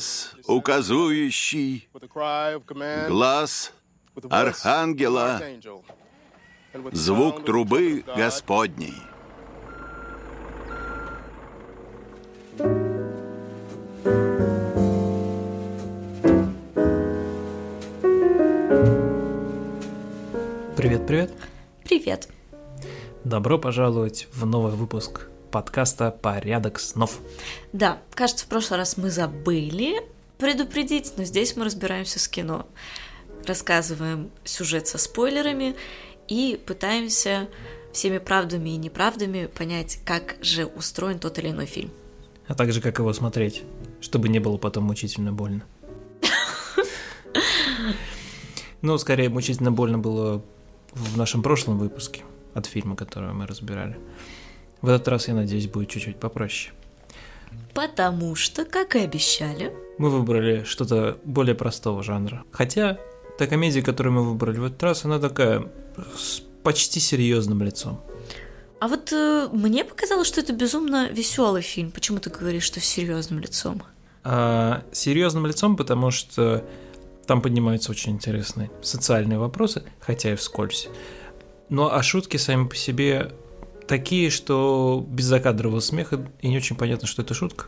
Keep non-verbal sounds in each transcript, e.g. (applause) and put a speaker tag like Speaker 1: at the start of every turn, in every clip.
Speaker 1: Глаз указующий, глаз архангела, звук трубы Господней.
Speaker 2: Привет, привет.
Speaker 3: Привет.
Speaker 2: Добро пожаловать в новый выпуск подкаста «Порядок снов».
Speaker 3: Да, кажется, в прошлый раз мы забыли предупредить, но здесь мы разбираемся с кино. Рассказываем сюжет со спойлерами и пытаемся всеми правдами и неправдами понять, как же устроен тот или иной фильм.
Speaker 2: А также, как его смотреть, чтобы не было потом мучительно больно. Ну, скорее, мучительно больно было в нашем прошлом выпуске от фильма, который мы разбирали. В этот раз, я надеюсь, будет чуть-чуть попроще.
Speaker 3: Потому что, как и обещали,
Speaker 2: Мы выбрали что-то более простого жанра. Хотя, та комедия, которую мы выбрали в этот раз, она такая с почти серьезным лицом.
Speaker 3: а вот э, мне показалось, что это безумно веселый фильм. Почему ты говоришь, что с серьезным лицом?
Speaker 2: А, серьезным лицом, потому что там поднимаются очень интересные социальные вопросы, хотя и вскользь. Но а шутки сами по себе такие, что без закадрового смеха и не очень понятно, что это шутка.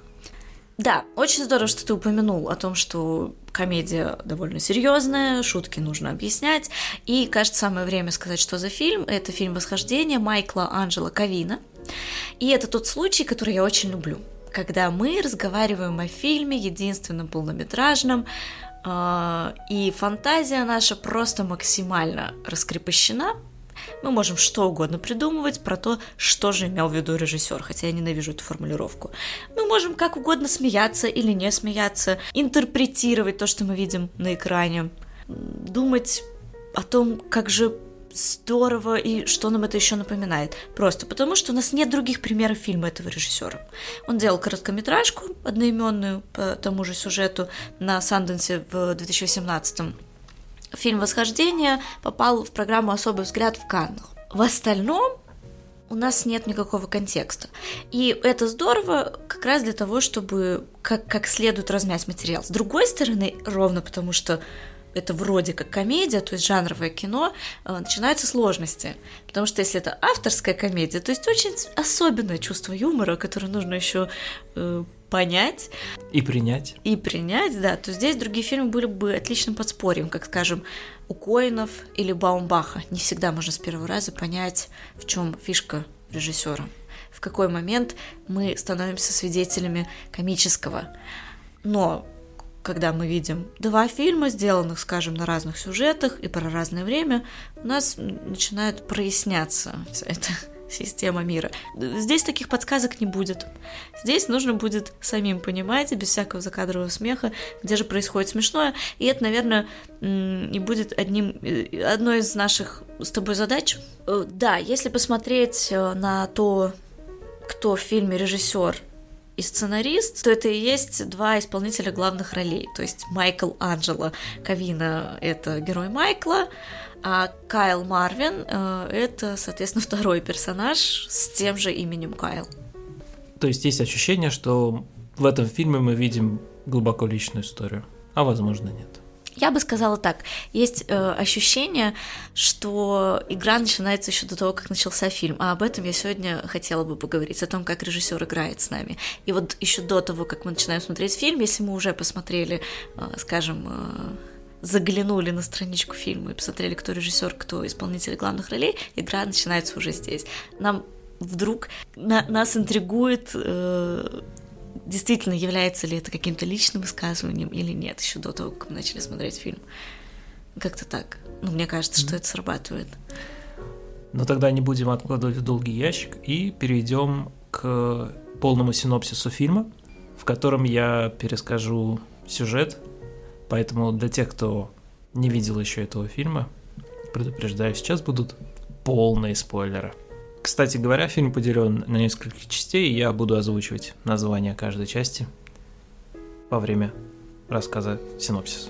Speaker 3: Да, очень здорово, что ты упомянул о том, что комедия довольно серьезная, шутки нужно объяснять. И, кажется, самое время сказать, что за фильм. Это фильм «Восхождение» Майкла Анджела Кавина. И это тот случай, который я очень люблю. Когда мы разговариваем о фильме, единственном полнометражном, э, и фантазия наша просто максимально раскрепощена, мы можем что угодно придумывать про то, что же имел в виду режиссер, хотя я ненавижу эту формулировку. Мы можем как угодно смеяться или не смеяться, интерпретировать то, что мы видим на экране, думать о том, как же здорово и что нам это еще напоминает. Просто потому, что у нас нет других примеров фильма этого режиссера. Он делал короткометражку одноименную по тому же сюжету на Санденсе в 2018 Фильм «Восхождение» попал в программу «Особый взгляд» в Каннах. В остальном у нас нет никакого контекста. И это здорово как раз для того, чтобы как, как следует размять материал. С другой стороны, ровно потому что это вроде как комедия, то есть жанровое кино, э, начинаются сложности. Потому что если это авторская комедия, то есть очень особенное чувство юмора, которое нужно еще э, понять
Speaker 2: И принять.
Speaker 3: и принять, да, то здесь другие фильмы были бы отличным подспорьем, как, скажем, у Коинов или Баумбаха. Не всегда можно с первого раза понять, в чем фишка режиссера, в какой момент мы становимся свидетелями комического. Но когда мы видим два фильма, сделанных, скажем, на разных сюжетах и про разное время, у нас начинает проясняться вся эта система мира. Здесь таких подсказок не будет. Здесь нужно будет самим понимать, без всякого закадрового смеха, где же происходит смешное. И это, наверное, и будет одним, э, одной из наших с тобой задач. Э, Да, если посмотреть э, на то, кто в фильме режиссер и сценарист, то это и есть два исполнителя главных ролей. То есть Майкл Анджело Кавина — это герой Майкла, а Кайл Марвин э, — это, соответственно, (laughs) второй персонаж с тем же именем Кайл.
Speaker 2: То есть есть ощущение, что в этом фильме мы видим глубоко личную историю, а возможно нет.
Speaker 3: Я бы сказала так, есть э, ощущение, что игра начинается еще до того, как начался фильм, а об этом я сегодня хотела бы поговорить, о том, как режиссер играет с нами. И вот еще до того, как мы начинаем смотреть фильм, если мы уже посмотрели, э, скажем, э, заглянули на страничку фильма и посмотрели, кто режиссер, кто исполнитель главных ролей, игра начинается уже здесь. Нам вдруг на- нас интригует э, действительно является ли это каким-то личным высказыванием или нет, еще до того, как мы начали смотреть фильм. Как-то так. Ну, мне кажется, что это срабатывает.
Speaker 2: Но тогда не будем откладывать в долгий ящик и перейдем к полному синопсису фильма, в котором я перескажу сюжет. Поэтому для тех, кто не видел еще этого фильма, предупреждаю, сейчас будут полные спойлеры. Кстати говоря, фильм поделен на несколько частей, и я буду озвучивать название каждой части во время рассказа синопсиса.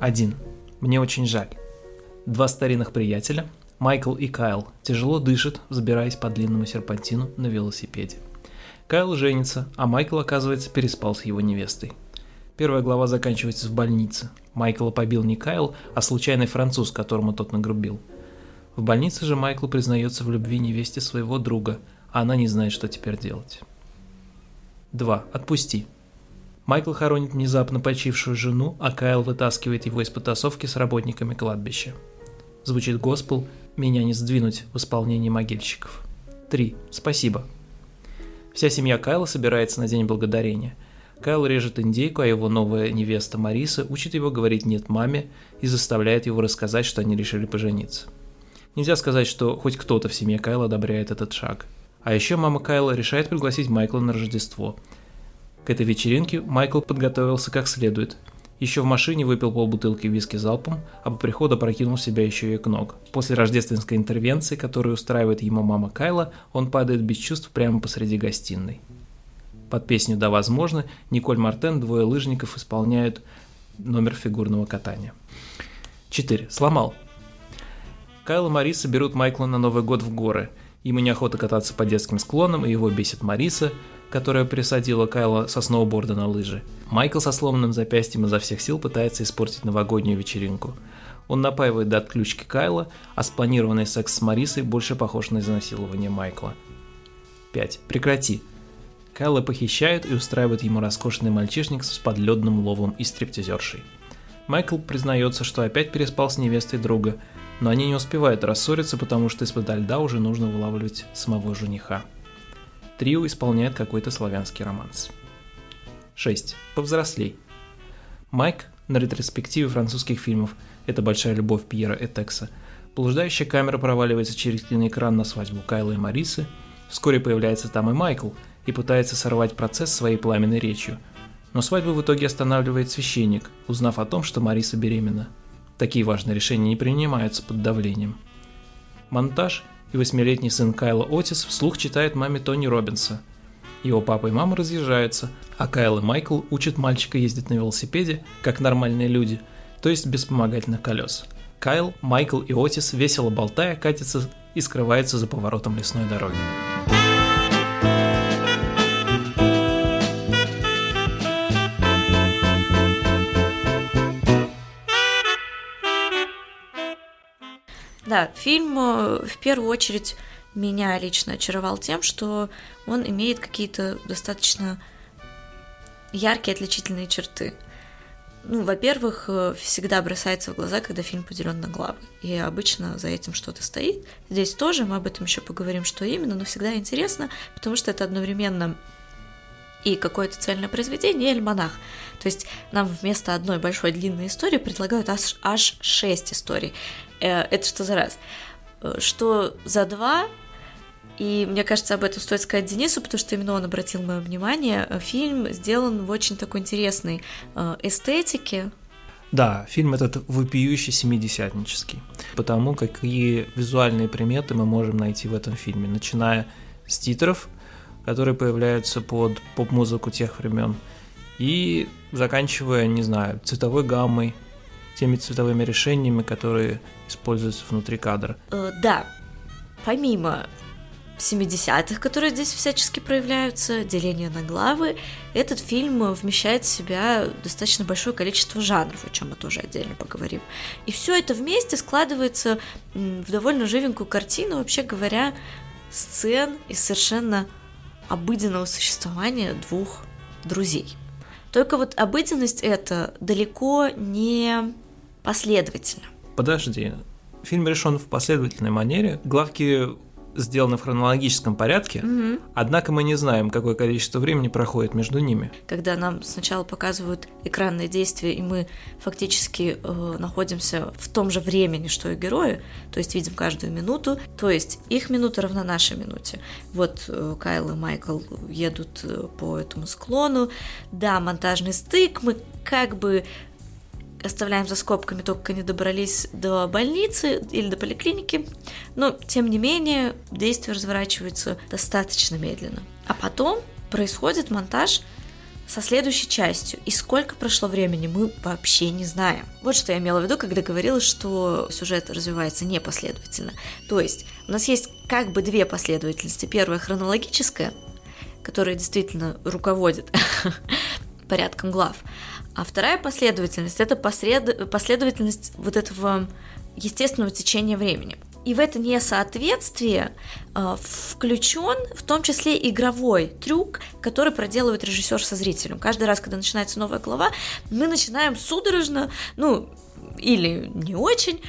Speaker 2: Один. Мне очень жаль. Два старинных приятеля, Майкл и Кайл тяжело дышат, взбираясь по длинному серпантину на велосипеде. Кайл женится, а Майкл, оказывается, переспал с его невестой. Первая глава заканчивается в больнице. Майкла побил не Кайл, а случайный француз, которому тот нагрубил. В больнице же Майкл признается в любви невесте своего друга, а она не знает, что теперь делать. 2. Отпусти. Майкл хоронит внезапно почившую жену, а Кайл вытаскивает его из потасовки с работниками кладбища. Звучит госпел «Меня не сдвинуть» в исполнении могильщиков. 3. Спасибо. Вся семья Кайла собирается на День Благодарения – Кайл режет индейку, а его новая невеста Мариса учит его говорить «нет» маме и заставляет его рассказать, что они решили пожениться. Нельзя сказать, что хоть кто-то в семье Кайла одобряет этот шаг. А еще мама Кайла решает пригласить Майкла на Рождество. К этой вечеринке Майкл подготовился как следует. Еще в машине выпил полбутылки виски залпом, а по приходу прокинул себя еще и к ног. После рождественской интервенции, которую устраивает ему мама Кайла, он падает без чувств прямо посреди гостиной. Под песню «Да, возможно» Николь Мартен двое лыжников исполняют номер фигурного катания. 4. Сломал. Кайл и Мариса берут Майкла на Новый год в горы. Ему неохота кататься по детским склонам, и его бесит Мариса, которая присадила Кайла со сноуборда на лыжи. Майкл со сломанным запястьем изо всех сил пытается испортить новогоднюю вечеринку. Он напаивает до отключки Кайла, а спланированный секс с Марисой больше похож на изнасилование Майкла. 5. Прекрати. Кайла похищают и устраивают ему роскошный мальчишник с подледным ловом и стриптизершей. Майкл признается, что опять переспал с невестой друга, но они не успевают рассориться, потому что из-под льда уже нужно вылавливать самого жениха. Трио исполняет какой-то славянский романс. 6. Повзрослей. Майк на ретроспективе французских фильмов «Это большая любовь Пьера Этекса». Блуждающая камера проваливается через киноэкран на свадьбу Кайла и Марисы. Вскоре появляется там и Майкл – и пытается сорвать процесс своей пламенной речью. Но свадьбу в итоге останавливает священник, узнав о том, что Мариса беременна. Такие важные решения не принимаются под давлением. Монтаж и восьмилетний сын Кайла Отис вслух читает маме Тони Робинса. Его папа и мама разъезжаются, а Кайл и Майкл учат мальчика ездить на велосипеде, как нормальные люди, то есть без вспомогательных колес. Кайл, Майкл и Отис, весело болтая, катятся и скрываются за поворотом лесной дороги.
Speaker 3: Да, фильм э, в первую очередь меня лично очаровал тем, что он имеет какие-то достаточно яркие отличительные черты. Ну, во-первых, э, всегда бросается в глаза, когда фильм поделен на главы. И обычно за этим что-то стоит. Здесь тоже мы об этом еще поговорим, что именно, но всегда интересно, потому что это одновременно и какое-то цельное произведение, и альманах. То есть нам вместо одной большой длинной истории предлагают аж, аж шесть историй. Э, это что за раз? Э, что за два? И мне кажется, об этом стоит сказать Денису, потому что именно он обратил мое внимание. Э, фильм сделан в очень такой интересной эстетике,
Speaker 2: да, фильм этот вопиющий семидесятнический, потому какие визуальные приметы мы можем найти в этом фильме, начиная с титров, которые появляются под поп-музыку тех времен, и заканчивая, не знаю, цветовой гаммой, теми цветовыми решениями, которые используются внутри кадра.
Speaker 3: Э, да, помимо 70-х, которые здесь всячески проявляются, деление на главы, этот фильм вмещает в себя достаточно большое количество жанров, о чем мы тоже отдельно поговорим. И все это вместе складывается в довольно живенькую картину, вообще говоря, сцен из совершенно обыденного существования двух друзей. Только вот обыденность это далеко не последовательно.
Speaker 2: Подожди, фильм решен в последовательной манере. Главки сделаны в хронологическом порядке, угу. однако мы не знаем, какое количество времени проходит между ними.
Speaker 3: Когда нам сначала показывают экранные действия, и мы фактически э, находимся в том же времени, что и герои, то есть видим каждую минуту, то есть их минута равна нашей минуте. Вот э, Кайл и Майкл едут э, по этому склону, да, монтажный стык, мы как бы оставляем за скобками, только не добрались до больницы или до поликлиники, но, тем не менее, действие разворачивается достаточно медленно. А потом происходит монтаж со следующей частью. И сколько прошло времени, мы вообще не знаем. Вот что я имела в виду, когда говорила, что сюжет развивается непоследовательно. То есть у нас есть как бы две последовательности. Первая хронологическая, которая действительно руководит (laughs) порядком глав. А вторая последовательность – это послед... последовательность вот этого естественного течения времени. И в это несоответствие э, включен в том числе игровой трюк, который проделывает режиссер со зрителем. Каждый раз, когда начинается новая глава, мы начинаем судорожно, ну, или не очень,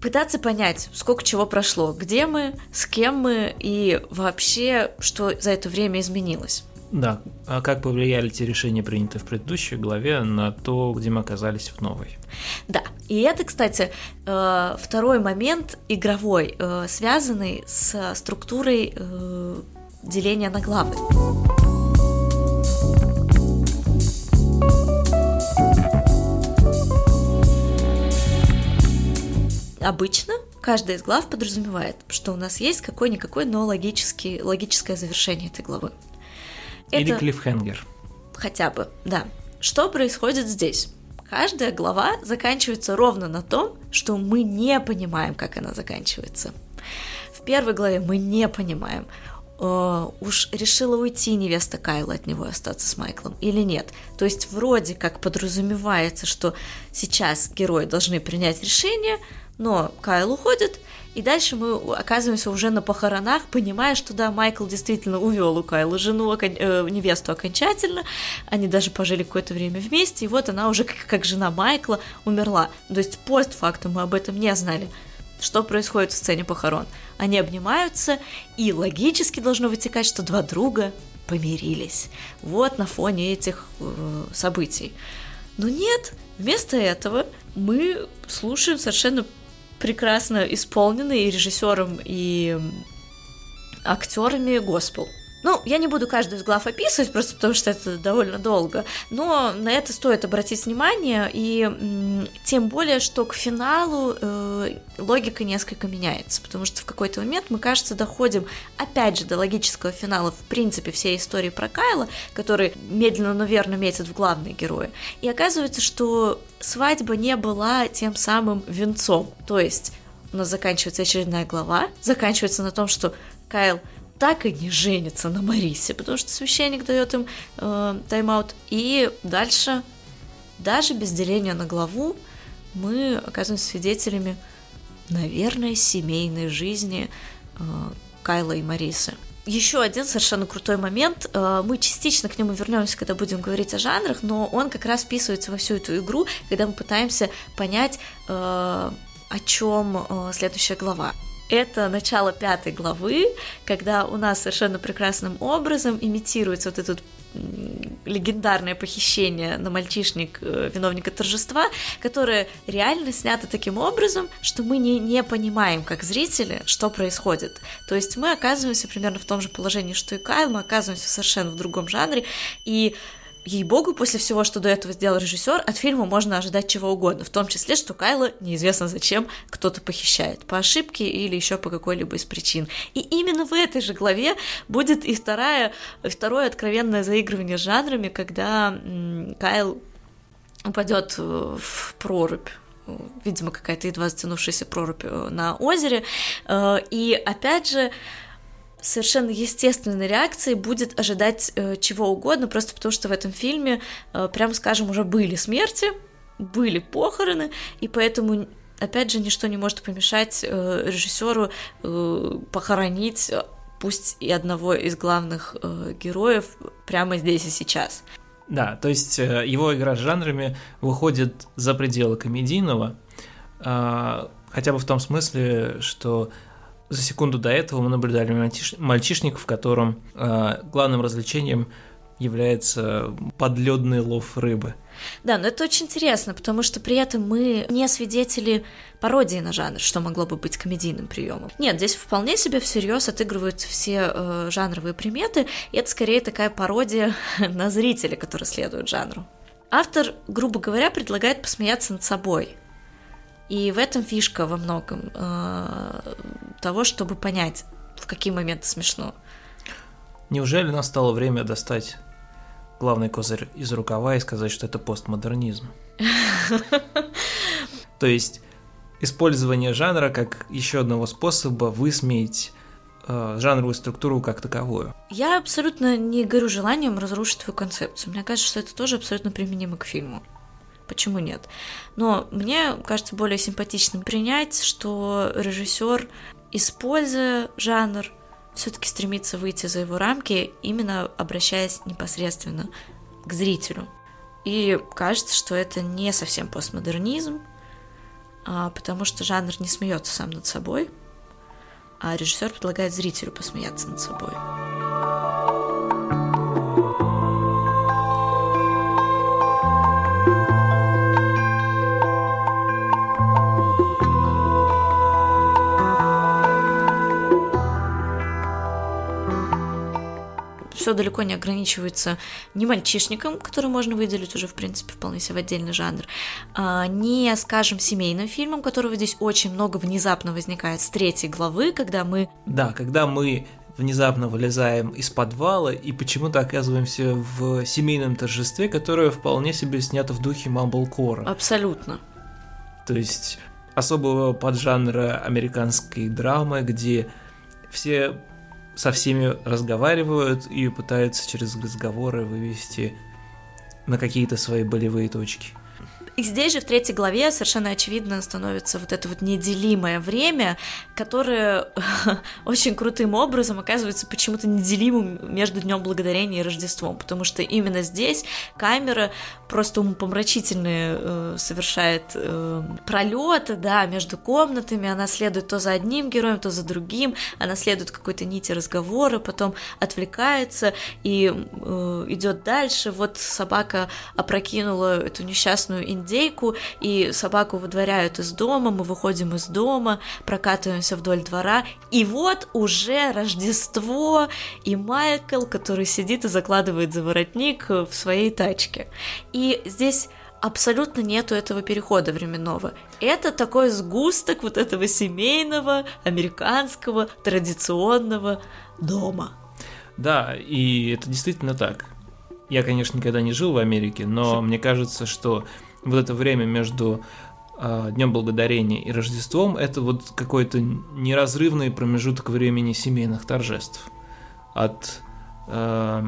Speaker 3: пытаться понять, сколько чего прошло, где мы, с кем мы и вообще, что за это время изменилось.
Speaker 2: Да, а как повлияли те решения, принятые в предыдущей главе, на то, где мы оказались в новой?
Speaker 3: Да, и это, кстати, э, второй момент игровой, э, связанный с структурой э, деления на главы. Обычно каждая из глав подразумевает, что у нас есть какой-никакой, но логический, логическое завершение этой главы.
Speaker 2: Или клиффхенгер.
Speaker 3: Хотя бы, да. Что происходит здесь? Каждая глава заканчивается ровно на том, что мы не понимаем, как она заканчивается. В первой главе мы не понимаем, э, уж решила уйти невеста Кайла от него и остаться с Майклом или нет. То есть вроде как подразумевается, что сейчас герои должны принять решение, но Кайл уходит, и дальше мы оказываемся уже на похоронах, понимая, что да, Майкл действительно увел у Кайла жену, э, невесту окончательно. Они даже пожили какое-то время вместе, и вот она уже как, как жена Майкла умерла. То есть постфактум мы об этом не знали. Что происходит в сцене похорон? Они обнимаются, и логически должно вытекать, что два друга помирились. Вот на фоне этих э, событий. Но нет, вместо этого мы слушаем совершенно прекрасно исполненный и режиссером, и актерами госпел. Ну, я не буду каждую из глав описывать, просто потому что это довольно долго, но на это стоит обратить внимание, и тем более, что к финалу э, логика несколько меняется, потому что в какой-то момент мы, кажется, доходим, опять же, до логического финала, в принципе, всей истории про Кайла, который медленно, но верно метит в главные герои, и оказывается, что свадьба не была тем самым венцом, то есть у нас заканчивается очередная глава, заканчивается на том, что Кайл так и не женится на Марисе, потому что священник дает им э, тайм-аут. И дальше, даже без деления на главу, мы оказываемся свидетелями, наверное, семейной жизни э, Кайла и Марисы. Еще один совершенно крутой момент. Э, мы частично к нему вернемся, когда будем говорить о жанрах, но он как раз вписывается во всю эту игру, когда мы пытаемся понять, э, о чем э, следующая глава. Это начало пятой главы, когда у нас совершенно прекрасным образом имитируется вот этот легендарное похищение на мальчишник э, виновника торжества, которое реально снято таким образом, что мы не, не понимаем, как зрители, что происходит. То есть мы оказываемся примерно в том же положении, что и Кайл, мы оказываемся совершенно в другом жанре, и ей-богу, после всего, что до этого сделал режиссер, от фильма можно ожидать чего угодно, в том числе, что Кайла неизвестно зачем кто-то похищает, по ошибке или еще по какой-либо из причин. И именно в этой же главе будет и вторая, второе откровенное заигрывание с жанрами, когда Кайл упадет в прорубь видимо, какая-то едва затянувшаяся прорубь э, на озере. Э, и опять же, совершенно естественной реакцией будет ожидать э, чего угодно, просто потому что в этом фильме, э, прям скажем, уже были смерти, были похороны, и поэтому опять же ничто не может помешать э, режиссеру э, похоронить э, пусть и одного из главных э, героев прямо здесь и сейчас.
Speaker 2: Да, то есть э, его игра с жанрами выходит за пределы комедийного, э, хотя бы в том смысле, что за секунду до этого мы наблюдали мальчиш... мальчишник, в котором э, главным развлечением является подледный лов рыбы.
Speaker 3: Да, но это очень интересно, потому что при этом мы не свидетели пародии на жанр, что могло бы быть комедийным приемом. Нет, здесь вполне себе всерьез отыгрывают все э, жанровые приметы, и это скорее такая пародия (laughs) на зрителя, который следует жанру. Автор, грубо говоря, предлагает посмеяться над собой, и в этом фишка во многом э, того, чтобы понять, в какие моменты смешно.
Speaker 2: Неужели настало время достать главный козырь из рукава и сказать, что это постмодернизм. (laughs) То есть использование жанра как еще одного способа высмеять э, жанровую структуру как таковую.
Speaker 3: Я абсолютно не горю желанием разрушить твою концепцию. Мне кажется, что это тоже абсолютно применимо к фильму. Почему нет? Но мне кажется более симпатичным принять, что режиссер, используя жанр, все-таки стремится выйти за его рамки, именно обращаясь непосредственно к зрителю. И кажется, что это не совсем постмодернизм, а, потому что жанр не смеется сам над собой, а режиссер предлагает зрителю посмеяться над собой. Все далеко не ограничивается ни мальчишником, который можно выделить уже, в принципе, вполне себе в отдельный жанр, а, не, скажем, семейным фильмом, которого здесь очень много внезапно возникает с третьей главы, когда мы...
Speaker 2: Да, когда мы внезапно вылезаем из подвала и почему-то оказываемся в семейном торжестве, которое вполне себе снято в духе мамблкора.
Speaker 3: Абсолютно.
Speaker 2: То есть особого поджанра американской драмы, где все со всеми разговаривают и пытаются через разговоры вывести на какие-то свои болевые точки.
Speaker 3: И здесь же в третьей главе совершенно очевидно становится вот это вот неделимое время, которое (laughs) очень крутым образом оказывается почему-то неделимым между Днем Благодарения и Рождеством, потому что именно здесь камера просто умопомрачительные э, совершает э, пролеты, да, между комнатами, она следует то за одним героем, то за другим, она следует какой-то нити разговора, потом отвлекается и э, идет дальше. Вот собака опрокинула эту несчастную индейку, и собаку выдворяют из дома, мы выходим из дома, прокатываемся вдоль двора, и вот уже Рождество, и Майкл, который сидит и закладывает за воротник в своей тачке. И здесь абсолютно нету этого перехода временного. Это такой сгусток вот этого семейного, американского, традиционного дома.
Speaker 2: Да, и это действительно так. Я, конечно, никогда не жил в Америке, но мне кажется, что вот это время между э, Днем Благодарения и Рождеством это вот какой-то неразрывный промежуток времени семейных торжеств от э,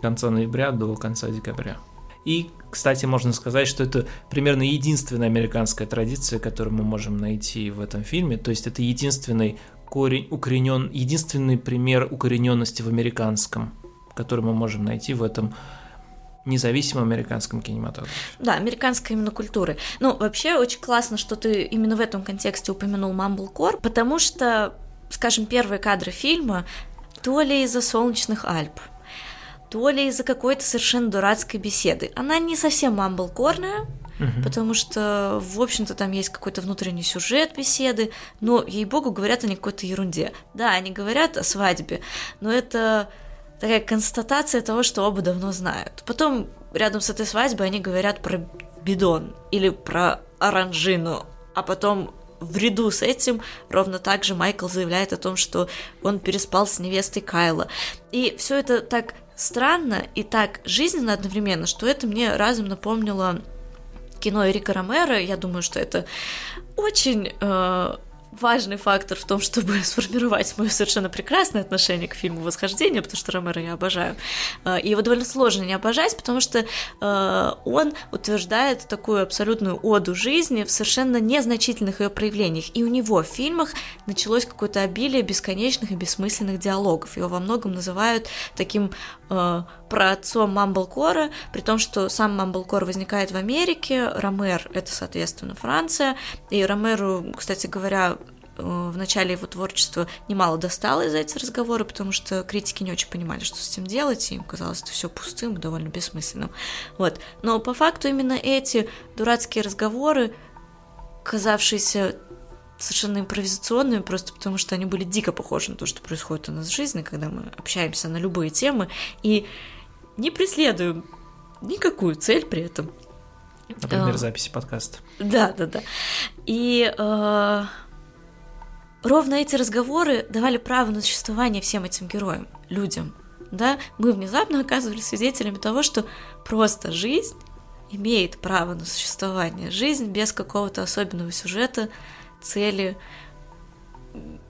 Speaker 2: конца ноября до конца декабря. И, кстати, можно сказать, что это примерно единственная американская традиция, которую мы можем найти в этом фильме. То есть это единственный корень укоренен, единственный пример укорененности в американском, который мы можем найти в этом независимом американском кинематографе.
Speaker 3: Да, американской именно культуры. Ну, вообще очень классно, что ты именно в этом контексте упомянул Mumblecore, потому что, скажем, первые кадры фильма то ли из-за солнечных Альп, то ли из-за какой-то совершенно дурацкой беседы. Она не совсем мамблкорная, Uh-huh. Потому что, в общем-то, там есть какой-то внутренний сюжет беседы, но, ей-богу, говорят они какой-то ерунде. Да, они говорят о свадьбе, но это такая констатация того, что оба давно знают. Потом рядом с этой свадьбой они говорят про бидон или про оранжину, а потом в ряду с этим ровно так же Майкл заявляет о том, что он переспал с невестой Кайла. И все это так странно и так жизненно одновременно, что это мне разом напомнило кино Эрика Ромеро. Я думаю, что это очень э, важный фактор в том, чтобы (laughs) сформировать мое совершенно прекрасное отношение к фильму «Восхождение», потому что Ромеро я обожаю. А, и его довольно сложно не обожать, потому что а, он утверждает такую абсолютную оду жизни в совершенно незначительных ее проявлениях. И у него в фильмах началось какое-то обилие бесконечных и бессмысленных диалогов. Его во многом называют таким э, про отцом Мамблкора, при том, что сам Мамблкор возникает в Америке, Ромер — это, соответственно, Франция, и Ромеру, кстати говоря, э, в начале его творчества немало достало за эти разговоры, потому что критики не очень понимали, что с этим делать, и им казалось это все пустым довольно бессмысленным. Вот. Но по факту именно эти дурацкие разговоры, казавшиеся совершенно импровизационными, просто потому что они были дико похожи на то, что происходит у нас в жизни, когда мы общаемся на любые темы и не преследуем никакую цель при этом.
Speaker 2: Например, а, записи подкаста.
Speaker 3: Да, да, да. И э, ровно эти разговоры давали право на существование всем этим героям, людям. да, мы внезапно оказывались свидетелями того, что просто жизнь имеет право на существование. Жизнь без какого-то особенного сюжета, цели,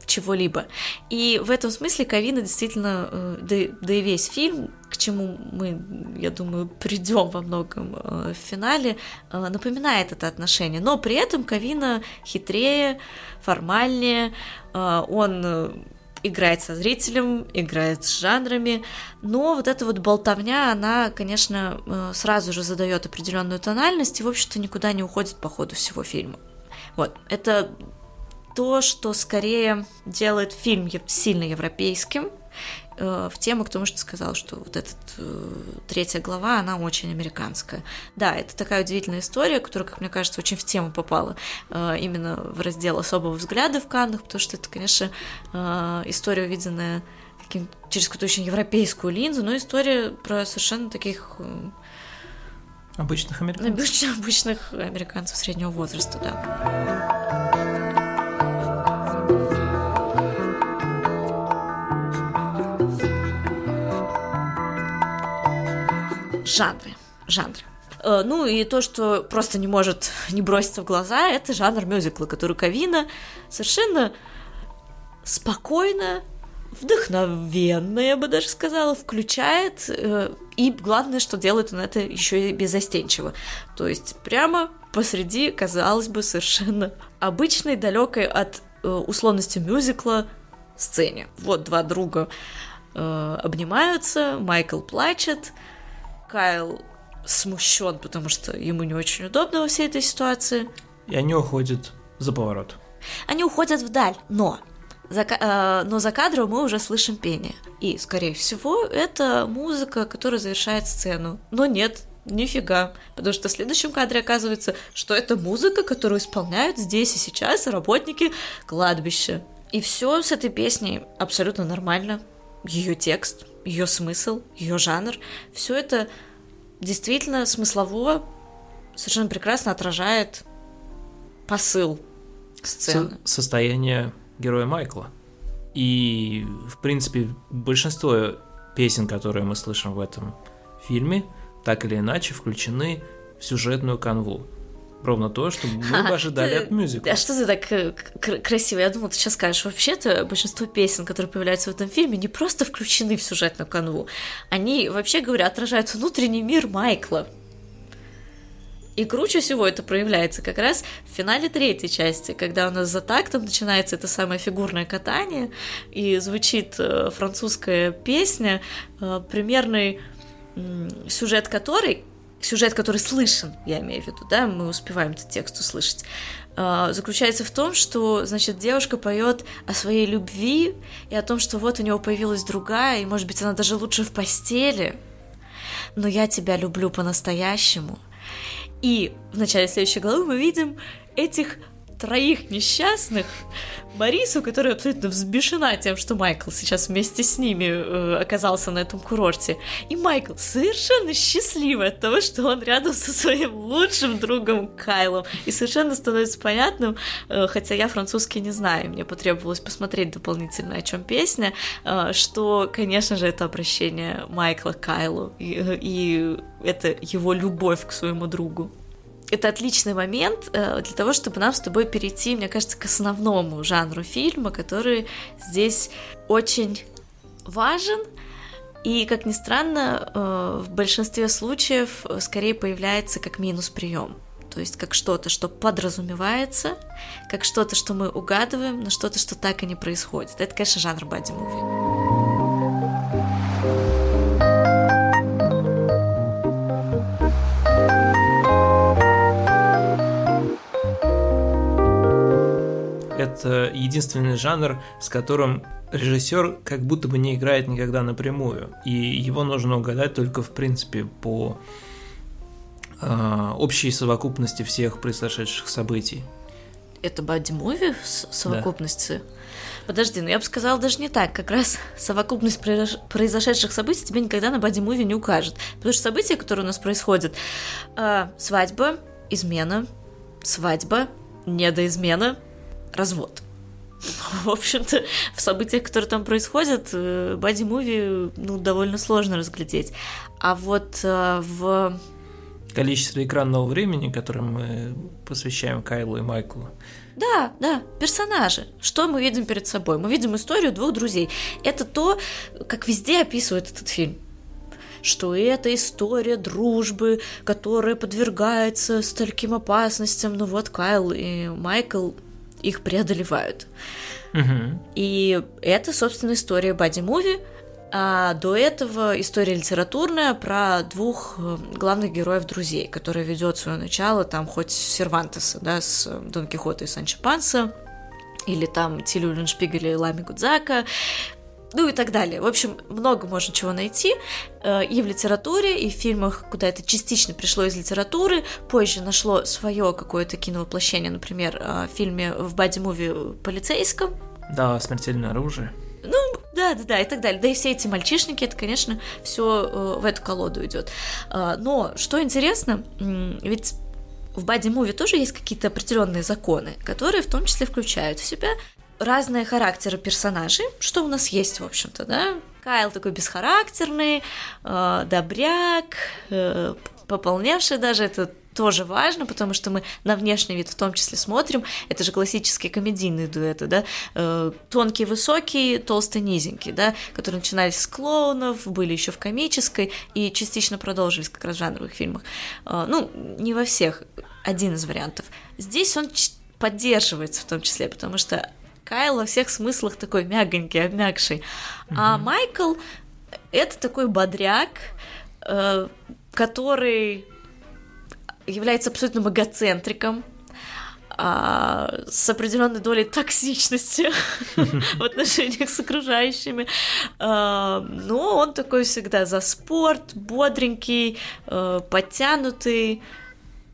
Speaker 3: чего-либо. И в этом смысле Кавина действительно, э, да, да и весь фильм, к чему мы, я думаю, придем во многом э, в финале, э, напоминает это отношение. Но при этом Кавина хитрее, формальнее, он играет со зрителем, играет с жанрами, но вот эта вот болтовня, она, конечно, сразу же задает определенную тональность и, в общем-то, никуда не уходит по ходу всего фильма. Вот, это то, что скорее делает фильм сильно европейским, э, в тему к тому, что сказал, что вот эта э, третья глава, она очень американская. Да, это такая удивительная история, которая, как мне кажется, очень в тему попала э, именно в раздел особого взгляда в Каннах, потому что это, конечно, история, увиденная через какую-то очень европейскую линзу, но история про совершенно таких
Speaker 2: Обычных американцев.
Speaker 3: Обычных, американцев среднего возраста, да. жанры. Жанры. Э, ну и то, что просто не может не броситься в глаза, это жанр мюзикла, который Кавина совершенно спокойно, вдохновенно, я бы даже сказала, включает, э, и главное, что делает он это еще и безостенчиво. То есть прямо посреди, казалось бы, совершенно обычной, далекой от э, условности мюзикла сцене. Вот два друга обнимаются, Майкл плачет, Кайл смущен, потому что ему не очень удобно во всей этой ситуации.
Speaker 2: И они уходят за поворот.
Speaker 3: Они уходят вдаль, но за, э, но за кадром мы уже слышим пение. И, скорее всего, это музыка, которая завершает сцену. Но нет, нифига. Потому что в следующем кадре оказывается, что это музыка, которую исполняют здесь и сейчас работники кладбища. И все с этой песней абсолютно нормально. Ее текст, ее смысл, ее жанр, все это действительно смыслово совершенно прекрасно отражает посыл сцены.
Speaker 2: Со состояние героя Майкла. И, в принципе, большинство песен, которые мы слышим в этом фильме, так или иначе включены в сюжетную канву ровно то, что мы бы ожидали от мюзикла.
Speaker 3: А что ты так э, красиво? Я думала, ты сейчас скажешь, вообще-то большинство песен, которые появляются в этом фильме, не просто включены в сюжетную канву, они, вообще говоря, отражают внутренний мир Майкла. И круче всего это проявляется как раз в финале третьей части, когда у нас за тактом начинается это самое фигурное катание, и звучит э, французская песня, э, примерный сюжет которой сюжет, который слышен, я имею в виду, да, мы успеваем этот текст услышать, а, заключается в том, что, значит, девушка поет о своей любви и о том, что вот у него появилась другая, и, может быть, она даже лучше в постели, но я тебя люблю по-настоящему. И в начале следующей главы мы видим этих троих несчастных, Марису, которая абсолютно взбешена тем, что Майкл сейчас вместе с ними э, оказался на этом курорте. И Майкл совершенно счастливый от того, что он рядом со своим лучшим другом Кайлом. И совершенно становится понятным, э, хотя я французский не знаю, мне потребовалось посмотреть дополнительно, о чем песня, э, что, конечно же, это обращение Майкла к Кайлу, и, и это его любовь к своему другу это отличный момент э, для того, чтобы нам с тобой перейти, мне кажется, к основному жанру фильма, который здесь очень важен. И, как ни странно, э, в большинстве случаев скорее появляется как минус прием. То есть как что-то, что подразумевается, как что-то, что мы угадываем, но что-то, что так и не происходит. Это, конечно, жанр бади-муви.
Speaker 2: Это единственный жанр, с которым режиссер как будто бы не играет никогда напрямую, и его нужно угадать только в принципе по э, общей совокупности всех произошедших событий.
Speaker 3: Это бадди-муви совокупности? Да. Подожди, ну я бы сказала даже не так. Как раз совокупность произошедших событий тебе никогда на бадди-муви не укажет. Потому что события, которые у нас происходят, э, свадьба, измена, свадьба, недоизмена, развод. (laughs) в общем-то, в событиях, которые там происходят, э, боди-муви, ну, довольно сложно разглядеть. А вот э, в...
Speaker 2: Количество экранного времени, которое мы посвящаем Кайлу и Майклу.
Speaker 3: Да, да, персонажи. Что мы видим перед собой? Мы видим историю двух друзей. Это то, как везде описывает этот фильм что это история дружбы, которая подвергается стольким опасностям, но вот Кайл и Майкл их преодолевают. Угу. И это, собственно, история Бади-муви, а до этого история литературная про двух э, главных героев-друзей, которая ведет свое начало там хоть с Сервантеса, да, с Дон Кихота и Санчо Панса, или там Тилю Леншпигеля и Лами Гудзака, ну и так далее. В общем, много можно чего найти э, и в литературе, и в фильмах, куда это частично пришло из литературы, позже нашло свое какое-то киновоплощение, например, э, в фильме в бади-муви «Полицейском».
Speaker 2: Да, «Смертельное оружие».
Speaker 3: Ну, да, да, да, и так далее. Да и все эти мальчишники, это, конечно, все э, в эту колоду идет. Но что интересно, ведь в бади-муви тоже есть какие-то определенные законы, которые в том числе включают в себя разные характеры персонажей, что у нас есть, в общем-то, да. Кайл такой бесхарактерный, э, добряк, э, пополневший даже, это тоже важно, потому что мы на внешний вид в том числе смотрим, это же классические комедийные дуэты, да, э, тонкий, высокий, толстый, низенький, да, которые начинались с клоунов, были еще в комической и частично продолжились как раз в жанровых фильмах. Э, ну, не во всех, один из вариантов. Здесь он поддерживается в том числе, потому что Кайл во всех смыслах такой мягонький, обмякший. Mm-hmm. А Майкл это такой бодряк, э, который является абсолютным эгоцентриком, а, с определенной долей токсичности в отношениях с окружающими. А, но он такой всегда за спорт, бодренький, э, подтянутый,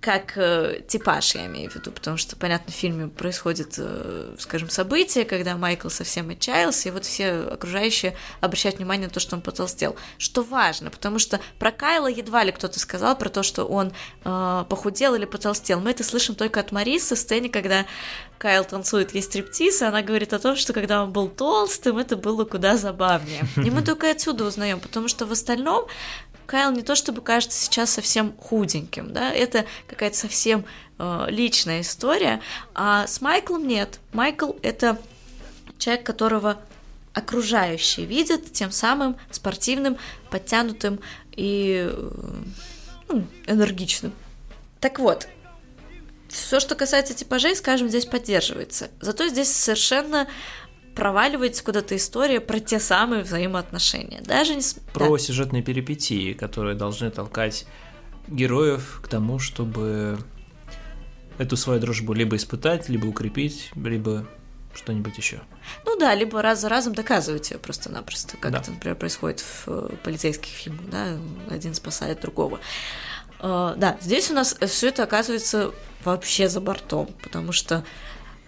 Speaker 3: как э, типаж, я имею в виду, потому что, понятно, в фильме происходит, э, скажем, событие, когда Майкл совсем отчаялся, и вот все окружающие обращают внимание на то, что он потолстел. Что важно, потому что про Кайла едва ли кто-то сказал про то, что он э, похудел или потолстел. Мы это слышим только от Марисы в сцене, когда Кайл танцует ей стриптиз, и она говорит о том, что когда он был толстым, это было куда забавнее. И мы только отсюда узнаем, потому что в остальном Кайл не то чтобы кажется сейчас совсем худеньким, да, это какая-то совсем э, личная история, а с Майклом нет. Майкл это человек, которого окружающие видят тем самым спортивным, подтянутым и э, ну, энергичным. Так вот, все, что касается типажей, скажем, здесь поддерживается. Зато здесь совершенно проваливается куда-то история про те самые взаимоотношения. Даже не...
Speaker 2: Про да. сюжетные перипетии, которые должны толкать героев к тому, чтобы эту свою дружбу либо испытать, либо укрепить, либо что-нибудь еще.
Speaker 3: Ну да, либо раз за разом доказывать ее просто-напросто, как да. это, например, происходит в э, полицейских фильмах, да, один спасает другого. Uh, да, здесь у нас все это оказывается вообще за бортом, потому что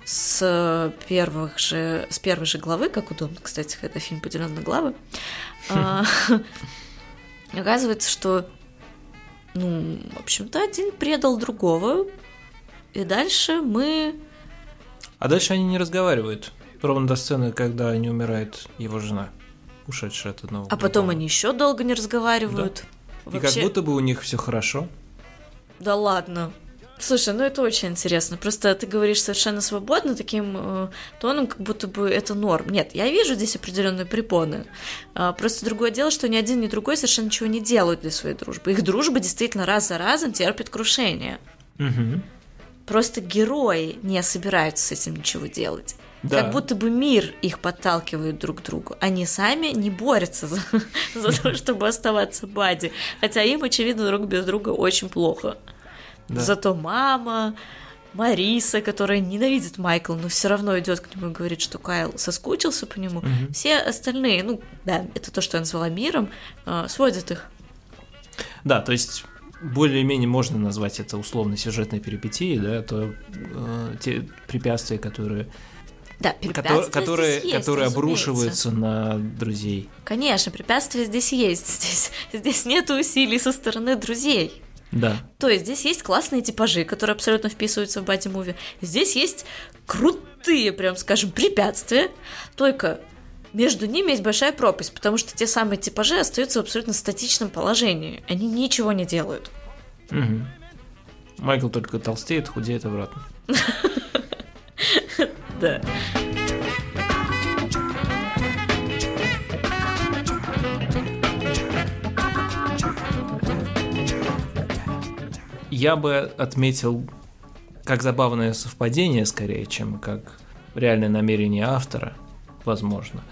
Speaker 3: с первых же, с первой же главы, как удобно, кстати, когда фильм поделен на главы, а, (laughs) оказывается, что, ну, в общем-то, один предал другого, и дальше мы...
Speaker 2: А дальше они не разговаривают. Ровно до сцены, когда не умирает его жена, ушедшая от одного.
Speaker 3: А потом они еще долго не разговаривают.
Speaker 2: Да. И как будто бы у них все хорошо.
Speaker 3: Да ладно. Слушай, ну это очень интересно. Просто ты говоришь совершенно свободно, таким э, тоном, как будто бы это норм. Нет, я вижу здесь определенные препоны. А, просто другое дело, что ни один, ни другой совершенно ничего не делают для своей дружбы. Их дружба действительно раз за разом терпит крушение. Угу. Просто герои не собираются с этим ничего делать. Да. Как будто бы мир их подталкивает друг к другу. Они сами не борются за, (laughs) за то, чтобы оставаться бади. Хотя им, очевидно, друг без друга очень плохо. Да. Зато мама, Мариса, которая ненавидит Майкла, но все равно идет к нему и говорит, что Кайл соскучился по нему. Угу. Все остальные, ну да, это то, что я назвала миром, э, сводят их.
Speaker 2: Да, то есть более-менее можно назвать это условно сюжетной перипетией, да, то э, те препятствия, которые
Speaker 3: да,
Speaker 2: препятствия которые, здесь есть, которые обрушиваются на друзей.
Speaker 3: Конечно, препятствия здесь есть. (laughs) Здесь, здесь нет усилий со стороны друзей.
Speaker 2: Да.
Speaker 3: То есть здесь есть классные типажи, которые абсолютно вписываются в боди-муви. Здесь есть крутые, прям скажем, препятствия, только между ними есть большая пропасть, потому что те самые типажи остаются в абсолютно статичном положении. Они ничего не делают.
Speaker 2: Угу. Майкл только толстеет, худеет обратно. (laughs)
Speaker 3: Да.
Speaker 2: Я бы отметил как забавное совпадение, скорее, чем как реальное намерение автора, возможно,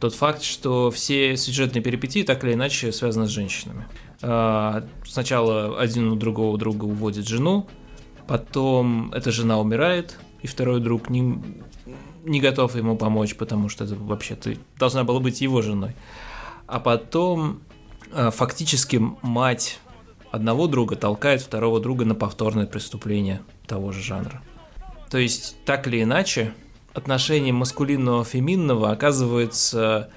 Speaker 2: тот факт, что все сюжетные перипетии так или иначе связаны с женщинами. А, сначала один у другого друга уводит жену, потом эта жена умирает, и второй друг не, не готов ему помочь, потому что это вообще-то должна была быть его женой. А потом а, фактически мать одного друга толкает второго друга на повторное преступление того же жанра. То есть, так или иначе, отношение маскулинного-феминного оказывается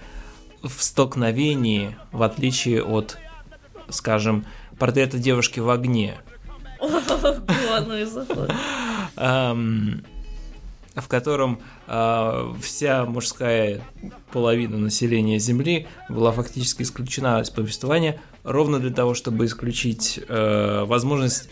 Speaker 2: в столкновении, в отличие от, скажем, портрета девушки в огне. (laughs) в котором э, вся мужская половина населения Земли была фактически исключена из повествования ровно для того, чтобы исключить э, возможность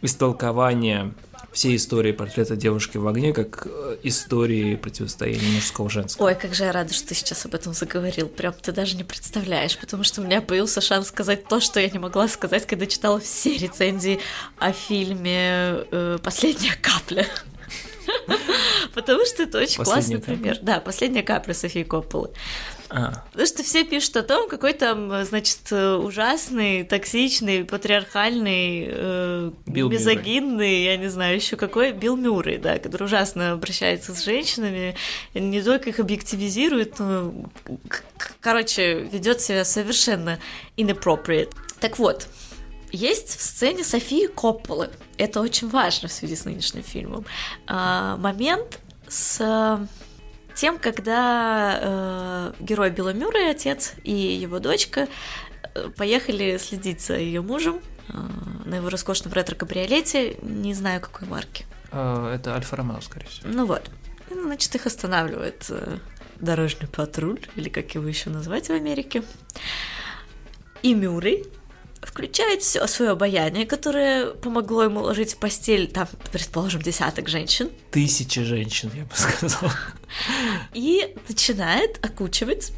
Speaker 2: истолкования всей истории портрета девушки в огне как э, истории противостояния мужского женского.
Speaker 3: Ой, как же я рада, что ты сейчас об этом заговорил. Прям ты даже не представляешь, потому что у меня появился шанс сказать то, что я не могла сказать, когда читала все рецензии о фильме э, «Последняя капля». (laughs) Потому что это очень классный пример. Да, последняя капля Софии Копполы. А. Потому что все пишут о том, какой там, значит, ужасный, токсичный, патриархальный, э, мизогинный, я не знаю, еще какой, Билл Мюррей, да, который ужасно обращается с женщинами, не только их объективизирует, но, короче, ведет себя совершенно inappropriate. Так вот, есть в сцене Софии Копполы, это очень важно в связи с нынешним фильмом, а, момент с тем, когда э, герой Билла Мюррей, отец и его дочка э, поехали следить за ее мужем э, на его роскошном ретро-кабриолете, не знаю какой марки.
Speaker 2: Э, это Альфа Ромео, скорее всего.
Speaker 3: Ну вот. Значит, их останавливает э, дорожный патруль, или как его еще назвать в Америке. И Мюррей включает все свое обаяние, которое помогло ему ложить в постель, там, предположим, десяток женщин.
Speaker 2: Тысячи женщин, я бы сказал.
Speaker 3: И начинает окучивать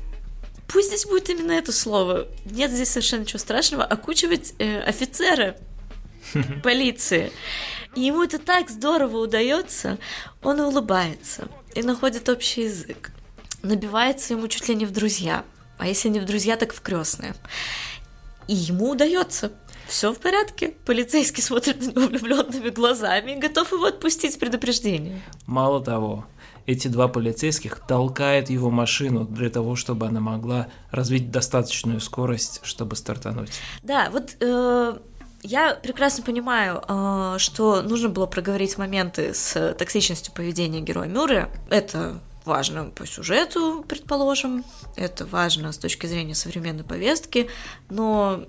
Speaker 3: пусть здесь будет именно это слово, нет здесь совершенно ничего страшного, окучивать э, офицера (laughs) полиции. И ему это так здорово удается, он улыбается и находит общий язык, набивается ему чуть ли не в друзья, а если не в друзья, так в крестные. И ему удается. Все в порядке. Полицейский смотрит на него влюбленными глазами и готов его отпустить с предупреждением.
Speaker 2: Мало того, эти два полицейских толкают его машину для того, чтобы она могла развить достаточную скорость, чтобы стартануть.
Speaker 3: Да, вот э, я прекрасно понимаю, э, что нужно было проговорить моменты с токсичностью поведения героя Мюррея. Это важно по сюжету, предположим, это важно с точки зрения современной повестки, но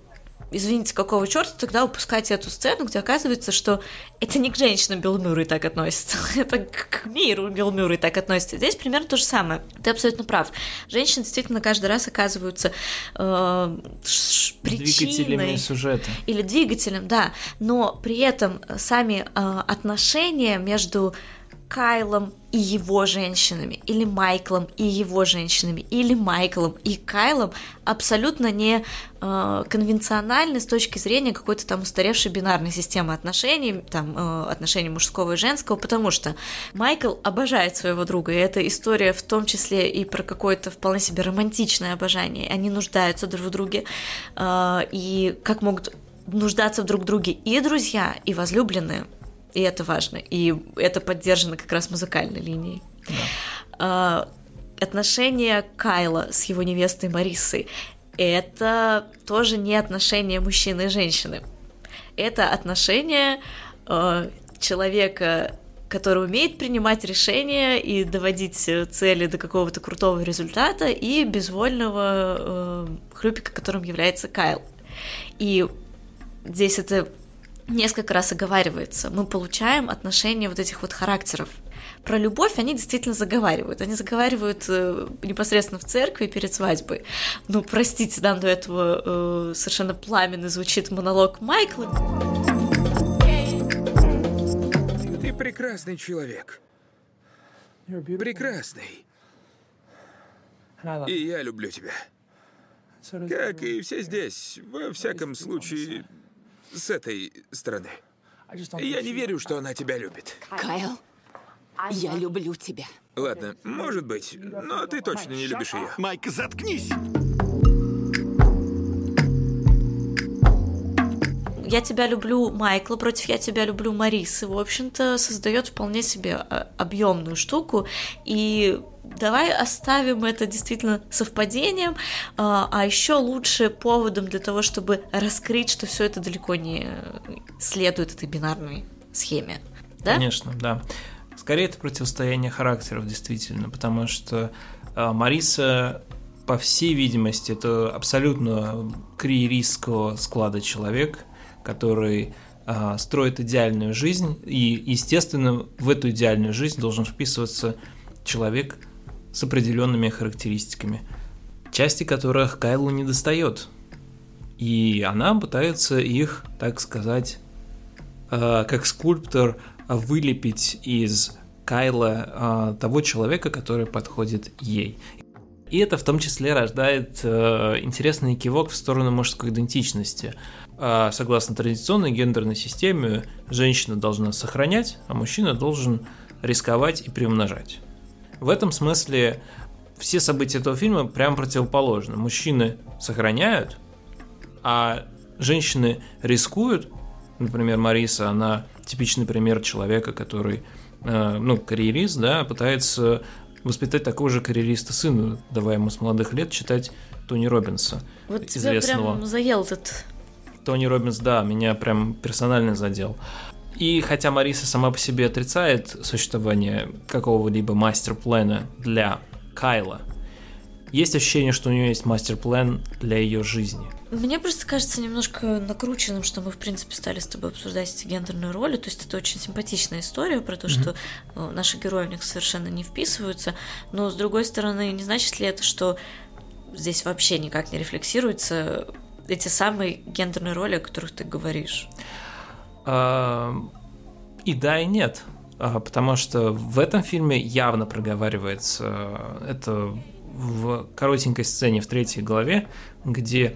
Speaker 3: извините, какого черта тогда упускать эту сцену, где оказывается, что это не к женщинам Билл Мюррей так относится, (laughs) это к миру Билл Мюррей так относится. Здесь примерно то же самое. Ты абсолютно прав. Женщины действительно каждый раз оказываются э, причиной...
Speaker 2: сюжета.
Speaker 3: Или двигателем, да. Но при этом сами э, отношения между Кайлом и его женщинами, или Майклом и его женщинами, или Майклом и Кайлом абсолютно не э, конвенциональны с точки зрения какой-то там устаревшей бинарной системы отношений, там э, отношений мужского и женского, потому что Майкл обожает своего друга, и эта история в том числе и про какое-то вполне себе романтичное обожание. Они нуждаются друг в друге, э, и как могут нуждаться в друг друге и друзья, и возлюбленные и это важно, и это поддержано как раз музыкальной линией. Да. А, отношения Кайла с его невестой Марисой — это тоже не отношения мужчины и женщины. Это отношения э, человека, который умеет принимать решения и доводить цели до какого-то крутого результата, и безвольного э, хлюпика, которым является Кайл. И здесь это несколько раз оговаривается. Мы получаем отношения вот этих вот характеров. Про любовь они действительно заговаривают. Они заговаривают э, непосредственно в церкви перед свадьбой. Ну, простите, да, до этого э, совершенно пламенно звучит монолог Майкла.
Speaker 4: Ты прекрасный человек. Прекрасный. И я люблю тебя. Как и все здесь, во всяком случае, с этой стороны. Я не верю, что она тебя любит.
Speaker 5: Кайл, я люблю тебя.
Speaker 4: Ладно, может быть, но ты точно не любишь ее.
Speaker 1: Майк, заткнись!
Speaker 3: Я тебя люблю Майкла против Я тебя люблю Марисы, в общем-то, создает вполне себе а, объемную штуку. И давай оставим это действительно совпадением, а, а еще лучше поводом для того, чтобы раскрыть, что все это далеко не следует этой бинарной схеме. Да?
Speaker 2: Конечно, да. Скорее это противостояние характеров, действительно, потому что а, Мариса, по всей видимости, это абсолютно карьеристского склада человек, который а, строит идеальную жизнь, и, естественно, в эту идеальную жизнь должен вписываться человек с определенными характеристиками, части которых Кайлу не достает. И она пытается их, так сказать, а, как скульптор вылепить из Кайла а, того человека, который подходит ей. И это в том числе рождает э, интересный кивок в сторону мужской идентичности. Э, согласно традиционной гендерной системе, женщина должна сохранять, а мужчина должен рисковать и приумножать. В этом смысле все события этого фильма прям противоположны. Мужчины сохраняют, а женщины рискуют. Например, Мариса, она типичный пример человека, который, э, ну, карьерист, да, пытается воспитать такого же карьериста сына, давая ему с молодых лет читать Тони Робинса.
Speaker 3: Вот известного. тебя прям заел этот...
Speaker 2: Тони Робинс, да, меня прям персонально задел. И хотя Мариса сама по себе отрицает существование какого-либо мастер-плана для Кайла, есть ощущение, что у нее есть мастер-план для ее жизни.
Speaker 3: Мне просто кажется немножко накрученным, что мы, в принципе, стали с тобой обсуждать эти гендерные роли. То есть это очень симпатичная история про то, что mm-hmm. наши герои в них совершенно не вписываются. Но, с другой стороны, не значит ли это, что здесь вообще никак не рефлексируются эти самые гендерные роли, о которых ты говоришь?
Speaker 2: А, и да, и нет. А, потому что в этом фильме явно проговаривается это в коротенькой сцене в третьей главе, где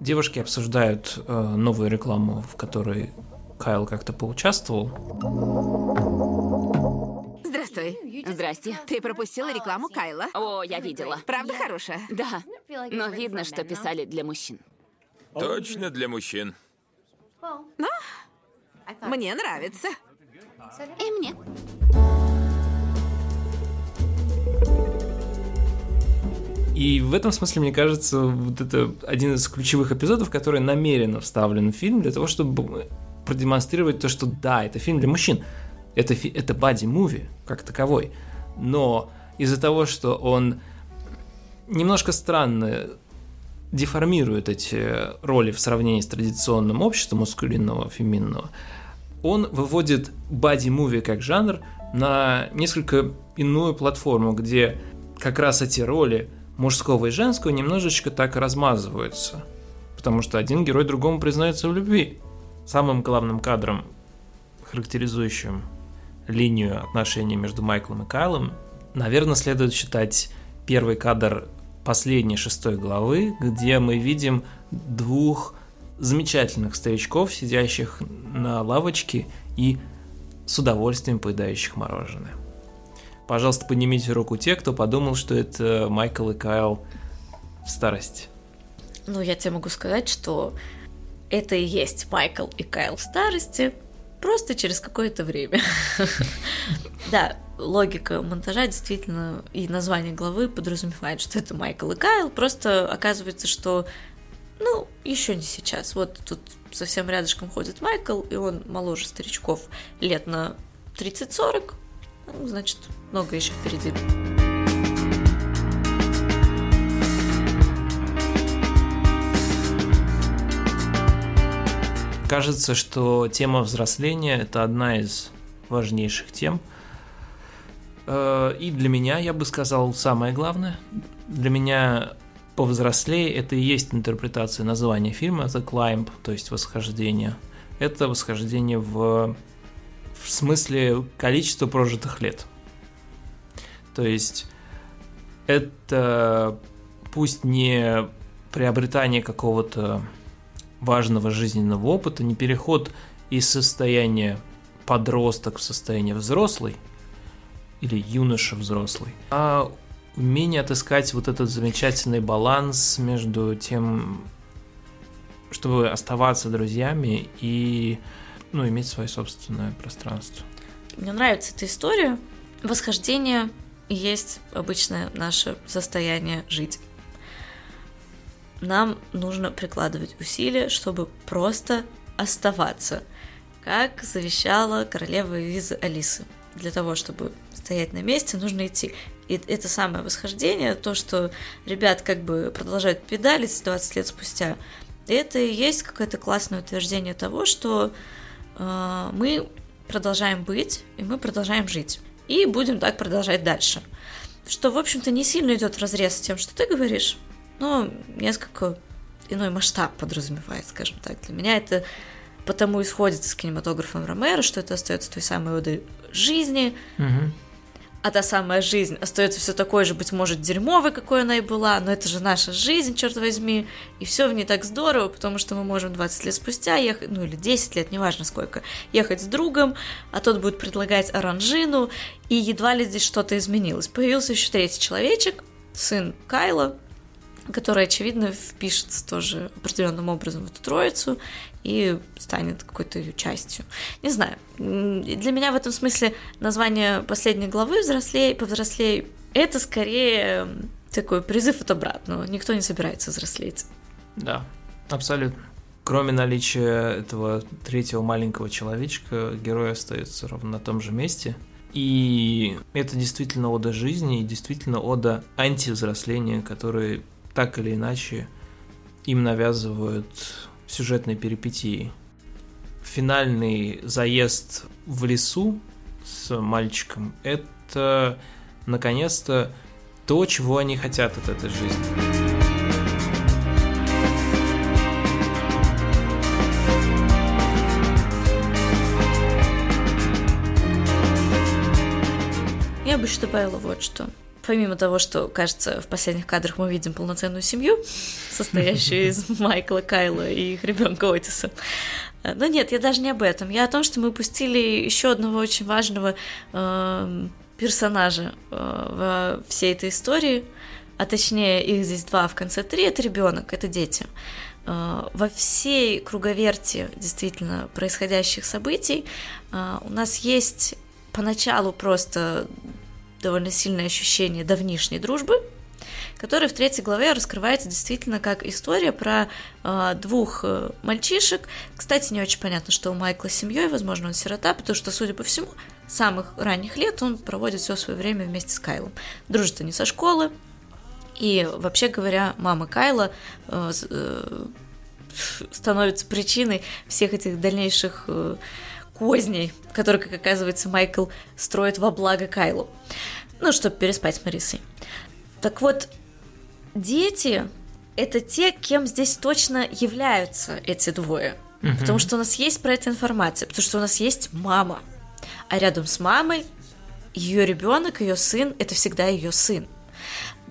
Speaker 2: девушки обсуждают э, новую рекламу, в которой Кайл как-то поучаствовал.
Speaker 5: Здравствуй. Здрасте. Ты пропустила рекламу Кайла?
Speaker 6: О, я видела.
Speaker 5: Правда хорошая?
Speaker 6: Да. Но видно, что писали для мужчин.
Speaker 4: Точно для мужчин.
Speaker 5: Ну, мне нравится.
Speaker 6: И мне.
Speaker 2: И в этом смысле, мне кажется, вот это один из ключевых эпизодов, который намеренно вставлен в фильм для того, чтобы продемонстрировать то, что да, это фильм для мужчин. Это, это бади-муви как таковой. Но из-за того, что он немножко странно деформирует эти роли в сравнении с традиционным обществом мускулинного, феминного, он выводит бади-муви как жанр на несколько иную платформу, где как раз эти роли – мужского и женского немножечко так размазываются. Потому что один герой другому признается в любви. Самым главным кадром, характеризующим линию отношений между Майклом и Кайлом, наверное, следует считать первый кадр последней шестой главы, где мы видим двух замечательных старичков, сидящих на лавочке и с удовольствием поедающих мороженое. Пожалуйста, поднимите руку те, кто подумал, что это Майкл и Кайл в старости.
Speaker 3: Ну, я тебе могу сказать, что это и есть Майкл и Кайл в старости, просто через какое-то время. (laughs) Да, логика монтажа действительно и название главы подразумевает, что это Майкл и Кайл, просто оказывается, что ну, еще не сейчас. Вот тут совсем рядышком ходит Майкл, и он моложе старичков лет на 30-40, ну, значит, много еще впереди.
Speaker 2: кажется, что тема взросления – это одна из важнейших тем. Э, и для меня, я бы сказал, самое главное. Для меня повзрослее это и есть интерпретация названия фильма «The Climb», то есть «Восхождение». Это восхождение в, в смысле количества прожитых лет. То есть это пусть не приобретание какого-то важного жизненного опыта, не переход из состояния подросток в состояние взрослый или юноша взрослый, а умение отыскать вот этот замечательный баланс между тем, чтобы оставаться друзьями и ну, иметь свое собственное пространство.
Speaker 3: Мне нравится эта история. Восхождение есть обычное наше состояние жить. Нам нужно прикладывать усилия, чтобы просто оставаться, как завещала королева Виза Алисы. Для того, чтобы стоять на месте, нужно идти. И это самое восхождение, то, что ребят как бы продолжают педалить 20 лет спустя, это и есть какое-то классное утверждение того, что э, мы продолжаем быть, и мы продолжаем жить. И будем так продолжать дальше. Что, в общем-то, не сильно идет разрез с тем, что ты говоришь, но несколько иной масштаб подразумевает, скажем так. Для меня это потому и сходится с кинематографом Ромеро, что это остается той самой одой жизни,
Speaker 2: угу
Speaker 3: а та самая жизнь остается все такой же, быть может, дерьмовой, какой она и была, но это же наша жизнь, черт возьми, и все в ней так здорово, потому что мы можем 20 лет спустя ехать, ну или 10 лет, неважно сколько, ехать с другом, а тот будет предлагать оранжину, и едва ли здесь что-то изменилось. Появился еще третий человечек, сын Кайла, который, очевидно, впишется тоже определенным образом в эту троицу и станет какой-то ее частью. Не знаю. Для меня в этом смысле название последней главы «Взрослей», «Повзрослей» — это скорее такой призыв от обратного. Никто не собирается взрослеть.
Speaker 2: Да, абсолютно. Кроме наличия этого третьего маленького человечка, герой остается ровно на том же месте. И это действительно ода жизни и действительно ода антивзросления, который так или иначе им навязывают сюжетные перипетии. Финальный заезд в лесу с мальчиком – это, наконец-то, то, чего они хотят от этой жизни.
Speaker 3: Я бы еще добавила вот что – помимо того, что, кажется, в последних кадрах мы видим полноценную семью, состоящую из (laughs) Майкла Кайла и их ребенка Отиса. Но нет, я даже не об этом. Я о том, что мы упустили еще одного очень важного э, персонажа э, во всей этой истории, а точнее их здесь два, в конце три, это ребенок, это дети. Э, во всей круговерти действительно происходящих событий э, у нас есть поначалу просто довольно сильное ощущение давнишней дружбы, которая в третьей главе раскрывается действительно как история про э, двух э, мальчишек. Кстати, не очень понятно, что у Майкла с семьей, возможно, он сирота, потому что, судя по всему, с самых ранних лет он проводит все свое время вместе с Кайлом. Дружат они со школы, и вообще говоря, мама Кайла э, э, становится причиной всех этих дальнейших э, козней, которые, как оказывается, Майкл строит во благо Кайлу. Ну, чтобы переспать с Марисой. Так вот, дети — это те, кем здесь точно являются эти двое. Угу. Потому что у нас есть про это информация, потому что у нас есть мама. А рядом с мамой ее ребенок, ее сын — это всегда ее сын.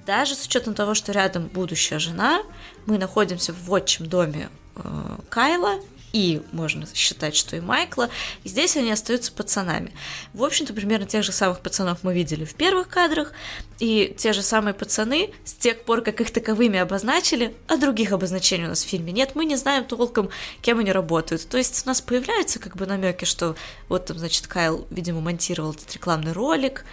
Speaker 3: Даже с учетом того, что рядом будущая жена, мы находимся в отчим доме э, Кайла, и можно считать, что и Майкла, и здесь они остаются пацанами. В общем-то, примерно тех же самых пацанов мы видели в первых кадрах, и те же самые пацаны с тех пор, как их таковыми обозначили, а других обозначений у нас в фильме нет, мы не знаем толком, кем они работают. То есть у нас появляются как бы намеки, что вот там, значит, Кайл, видимо, монтировал этот рекламный ролик,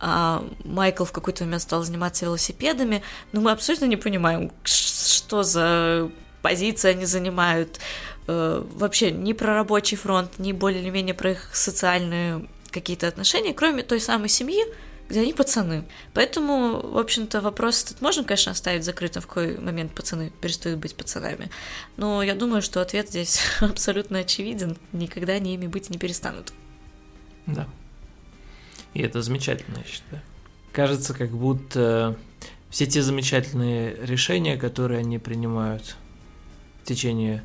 Speaker 3: а Майкл в какой-то момент стал заниматься велосипедами, но мы абсолютно не понимаем, что за позиции они занимают, э, вообще ни про рабочий фронт, ни более или менее про их социальные какие-то отношения, кроме той самой семьи, где они пацаны. Поэтому, в общем-то, вопрос тут можно, конечно, оставить закрытым, в какой момент пацаны перестают быть пацанами. Но я думаю, что ответ здесь (laughs) абсолютно очевиден. Никогда они ими быть не перестанут.
Speaker 2: Да. И это замечательно, я считаю. Кажется, как будто все те замечательные решения, которые они принимают в течение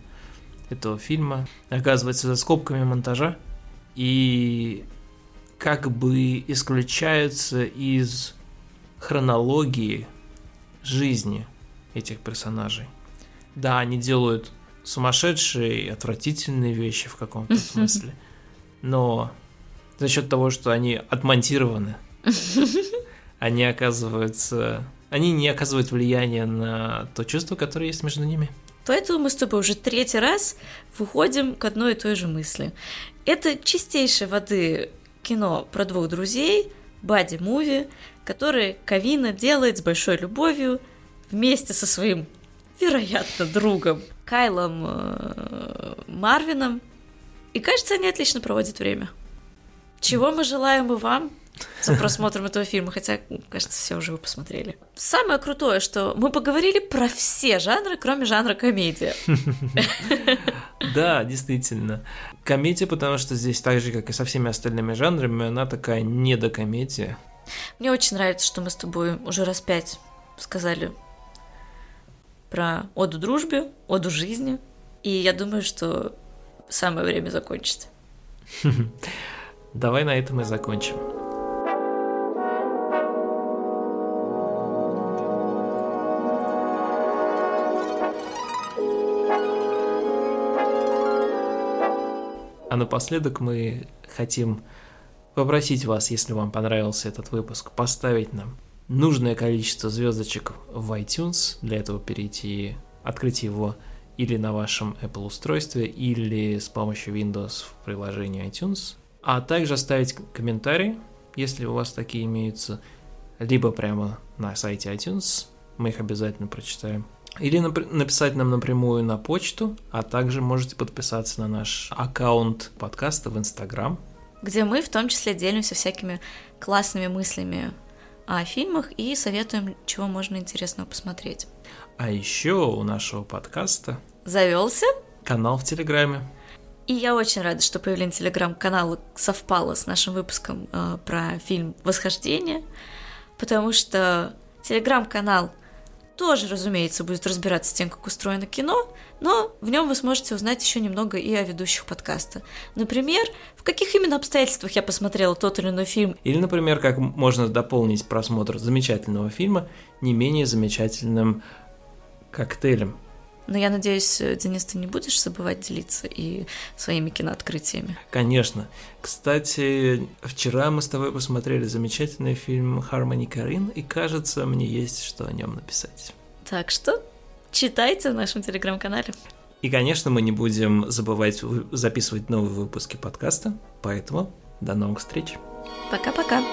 Speaker 2: этого фильма, оказываются за скобками монтажа и как бы исключаются из хронологии жизни этих персонажей. Да, они делают сумасшедшие и отвратительные вещи в каком-то (laughs) смысле, но за счет того, что они отмонтированы, (laughs) они оказываются... Они не оказывают влияния на то чувство, которое есть между ними.
Speaker 3: Поэтому мы с тобой уже третий раз выходим к одной и той же мысли. Это чистейшей воды кино про двух друзей, бади-муви, который Кавина делает с большой любовью вместе со своим, вероятно, другом Кайлом э, Марвином. И кажется, они отлично проводят время. Чего мы желаем и вам за просмотром этого фильма, хотя, кажется, все уже вы посмотрели. Самое крутое, что мы поговорили про все жанры, кроме жанра комедия. (laughs)
Speaker 2: Да, действительно. Комедия, потому что здесь так же, как и со всеми остальными жанрами, она такая недокомедия.
Speaker 3: Мне очень нравится, что мы с тобой уже раз пять сказали про оду дружбе, оду жизни, и я думаю, что самое время закончить. (laughs)
Speaker 2: Давай на этом и закончим. Напоследок мы хотим попросить вас, если вам понравился этот выпуск, поставить нам нужное количество звездочек в iTunes. Для этого перейти, открыть его или на вашем Apple устройстве, или с помощью Windows в приложении iTunes – а также оставить комментарии, если у вас такие имеются, либо прямо на сайте iTunes, мы их обязательно прочитаем, или написать нам напрямую на почту, а также можете подписаться на наш аккаунт подкаста в Инстаграм,
Speaker 3: где мы в том числе делимся всякими классными мыслями о фильмах и советуем, чего можно интересного посмотреть.
Speaker 2: А еще у нашего подкаста
Speaker 3: завелся
Speaker 2: канал в Телеграме.
Speaker 3: И я очень рада, что появление телеграм-канала совпало с нашим выпуском э, про фильм «Восхождение», потому что телеграм-канал тоже, разумеется, будет разбираться с тем, как устроено кино, но в нем вы сможете узнать еще немного и о ведущих подкаста. Например, в каких именно обстоятельствах я посмотрела тот или иной фильм.
Speaker 2: Или, например, как можно дополнить просмотр замечательного фильма не менее замечательным коктейлем.
Speaker 3: Но я надеюсь, Денис, ты не будешь забывать делиться и своими кинооткрытиями.
Speaker 2: Конечно. Кстати, вчера мы с тобой посмотрели замечательный фильм «Хармони Карин», и кажется, мне есть что о нем написать.
Speaker 3: Так что читайте в нашем телеграм-канале.
Speaker 2: И, конечно, мы не будем забывать записывать новые выпуски подкаста, поэтому до новых встреч.
Speaker 3: Пока-пока.